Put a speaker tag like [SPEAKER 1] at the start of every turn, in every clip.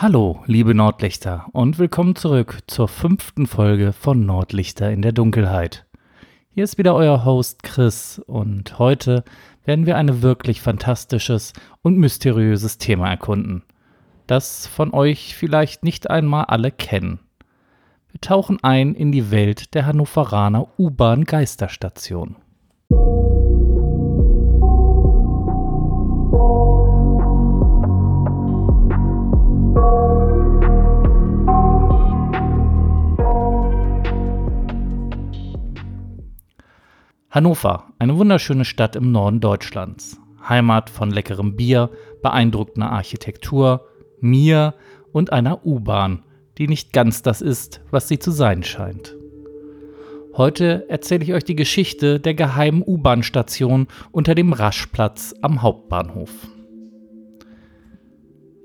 [SPEAKER 1] Hallo, liebe Nordlichter und willkommen zurück zur fünften Folge von Nordlichter in der Dunkelheit. Hier ist wieder euer Host Chris und heute werden wir ein wirklich fantastisches und mysteriöses Thema erkunden, das von euch vielleicht nicht einmal alle kennen. Wir tauchen ein in die Welt der Hannoveraner U-Bahn-Geisterstation. Hannover, eine wunderschöne Stadt im Norden Deutschlands. Heimat von leckerem Bier, beeindruckender Architektur, mir und einer U-Bahn, die nicht ganz das ist, was sie zu sein scheint. Heute erzähle ich euch die Geschichte der geheimen U-Bahn-Station unter dem Raschplatz am Hauptbahnhof.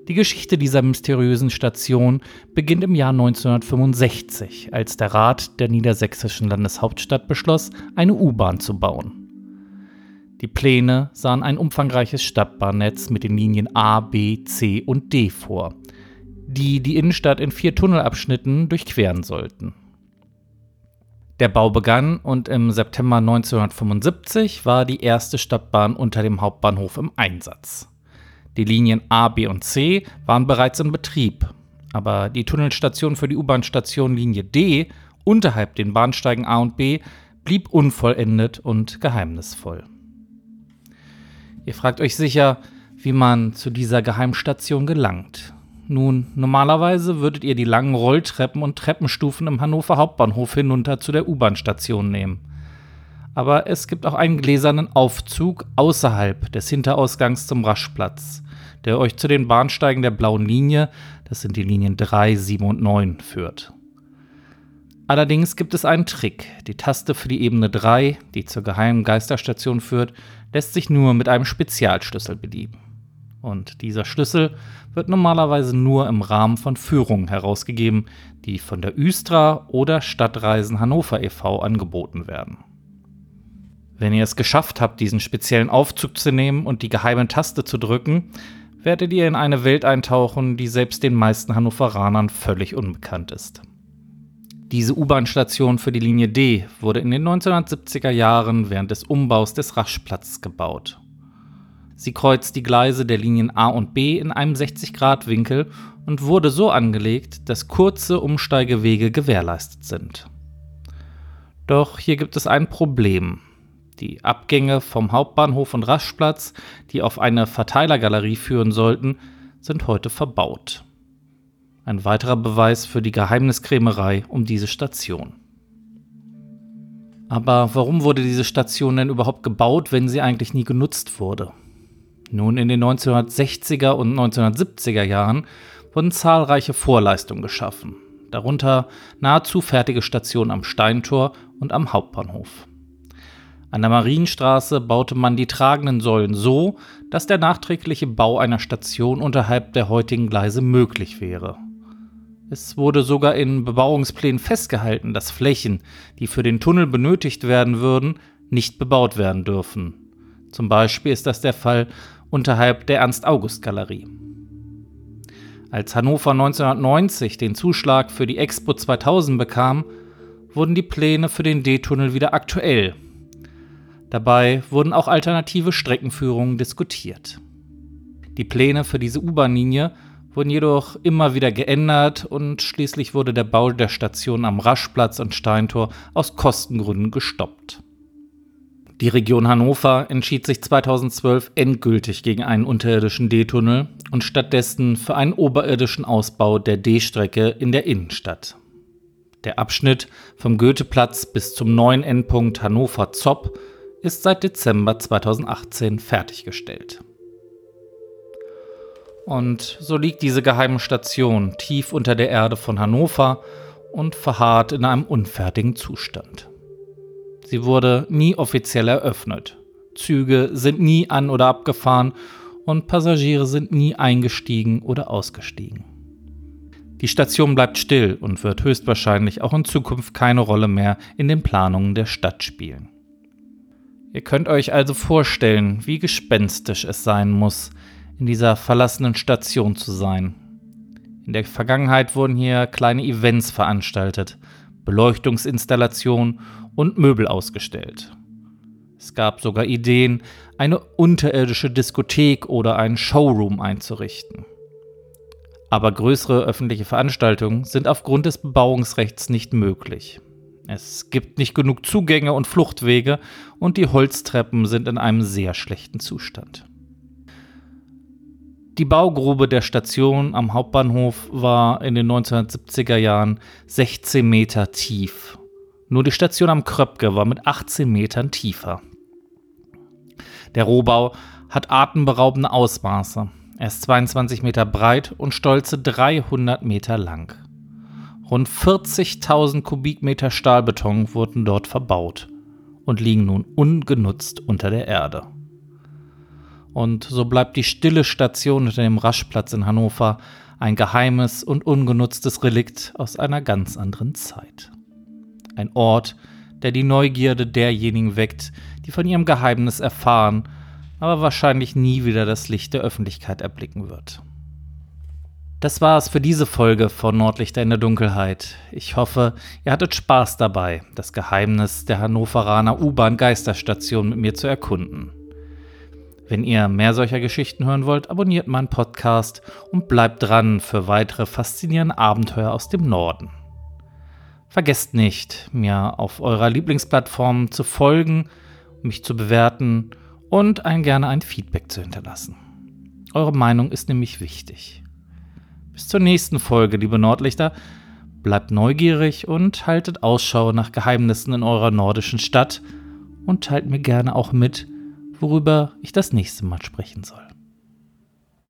[SPEAKER 1] Die Geschichte dieser mysteriösen Station beginnt im Jahr 1965, als der Rat der niedersächsischen Landeshauptstadt beschloss, eine U-Bahn zu bauen. Die Pläne sahen ein umfangreiches Stadtbahnnetz mit den Linien A, B, C und D vor, die die Innenstadt in vier Tunnelabschnitten durchqueren sollten. Der Bau begann und im September 1975 war die erste Stadtbahn unter dem Hauptbahnhof im Einsatz. Die Linien A, B und C waren bereits in Betrieb, aber die Tunnelstation für die U-Bahn-Station Linie D unterhalb den Bahnsteigen A und B blieb unvollendet und geheimnisvoll. Ihr fragt euch sicher, wie man zu dieser Geheimstation gelangt. Nun, normalerweise würdet ihr die langen Rolltreppen und Treppenstufen im Hannover Hauptbahnhof hinunter zu der U-Bahn-Station nehmen. Aber es gibt auch einen gläsernen Aufzug außerhalb des Hinterausgangs zum Raschplatz der euch zu den Bahnsteigen der blauen Linie, das sind die Linien 3, 7 und 9, führt. Allerdings gibt es einen Trick. Die Taste für die Ebene 3, die zur geheimen Geisterstation führt, lässt sich nur mit einem Spezialschlüssel bedienen. Und dieser Schlüssel wird normalerweise nur im Rahmen von Führungen herausgegeben, die von der Üstra oder Stadtreisen Hannover e.V. angeboten werden. Wenn ihr es geschafft habt, diesen speziellen Aufzug zu nehmen und die geheime Taste zu drücken, werdet ihr in eine Welt eintauchen, die selbst den meisten Hannoveranern völlig unbekannt ist. Diese U-Bahn-Station für die Linie D wurde in den 1970er Jahren während des Umbaus des Raschplatzes gebaut. Sie kreuzt die Gleise der Linien A und B in einem 60-Grad-Winkel und wurde so angelegt, dass kurze Umsteigewege gewährleistet sind. Doch hier gibt es ein Problem. Die Abgänge vom Hauptbahnhof und Raschplatz, die auf eine Verteilergalerie führen sollten, sind heute verbaut. Ein weiterer Beweis für die Geheimniskrämerei um diese Station. Aber warum wurde diese Station denn überhaupt gebaut, wenn sie eigentlich nie genutzt wurde? Nun, in den 1960er und 1970er Jahren wurden zahlreiche Vorleistungen geschaffen, darunter nahezu fertige Stationen am Steintor und am Hauptbahnhof. An der Marienstraße baute man die tragenden Säulen so, dass der nachträgliche Bau einer Station unterhalb der heutigen Gleise möglich wäre. Es wurde sogar in Bebauungsplänen festgehalten, dass Flächen, die für den Tunnel benötigt werden würden, nicht bebaut werden dürfen. Zum Beispiel ist das der Fall unterhalb der Ernst-August-Galerie. Als Hannover 1990 den Zuschlag für die Expo 2000 bekam, wurden die Pläne für den D-Tunnel wieder aktuell Dabei wurden auch alternative Streckenführungen diskutiert. Die Pläne für diese U-Bahn-Linie wurden jedoch immer wieder geändert und schließlich wurde der Bau der Station am Raschplatz und Steintor aus Kostengründen gestoppt. Die Region Hannover entschied sich 2012 endgültig gegen einen unterirdischen D-Tunnel und stattdessen für einen oberirdischen Ausbau der D-Strecke in der Innenstadt. Der Abschnitt vom Goetheplatz bis zum neuen Endpunkt Hannover-Zopp ist seit Dezember 2018 fertiggestellt. Und so liegt diese geheime Station tief unter der Erde von Hannover und verharrt in einem unfertigen Zustand. Sie wurde nie offiziell eröffnet. Züge sind nie an oder abgefahren und Passagiere sind nie eingestiegen oder ausgestiegen. Die Station bleibt still und wird höchstwahrscheinlich auch in Zukunft keine Rolle mehr in den Planungen der Stadt spielen. Ihr könnt euch also vorstellen, wie gespenstisch es sein muss, in dieser verlassenen Station zu sein. In der Vergangenheit wurden hier kleine Events veranstaltet, Beleuchtungsinstallationen und Möbel ausgestellt. Es gab sogar Ideen, eine unterirdische Diskothek oder einen Showroom einzurichten. Aber größere öffentliche Veranstaltungen sind aufgrund des Bebauungsrechts nicht möglich. Es gibt nicht genug Zugänge und Fluchtwege und die Holztreppen sind in einem sehr schlechten Zustand. Die Baugrube der Station am Hauptbahnhof war in den 1970er Jahren 16 Meter tief. Nur die Station am Kröpke war mit 18 Metern tiefer. Der Rohbau hat atemberaubende Ausmaße. Er ist 22 Meter breit und stolze 300 Meter lang. Rund 40.000 Kubikmeter Stahlbeton wurden dort verbaut und liegen nun ungenutzt unter der Erde. Und so bleibt die stille Station unter dem Raschplatz in Hannover ein geheimes und ungenutztes Relikt aus einer ganz anderen Zeit. Ein Ort, der die Neugierde derjenigen weckt, die von ihrem Geheimnis erfahren, aber wahrscheinlich nie wieder das Licht der Öffentlichkeit erblicken wird. Das war es für diese Folge von Nordlichter in der Dunkelheit. Ich hoffe, ihr hattet Spaß dabei, das Geheimnis der Hannoveraner U-Bahn-Geisterstation mit mir zu erkunden. Wenn ihr mehr solcher Geschichten hören wollt, abonniert meinen Podcast und bleibt dran für weitere faszinierende Abenteuer aus dem Norden. Vergesst nicht, mir auf eurer Lieblingsplattform zu folgen, mich zu bewerten und ein gerne ein Feedback zu hinterlassen. Eure Meinung ist nämlich wichtig. Bis zur nächsten Folge, liebe Nordlichter. Bleibt neugierig und haltet Ausschau nach Geheimnissen in eurer nordischen Stadt und teilt mir gerne auch mit, worüber ich das nächste Mal sprechen soll.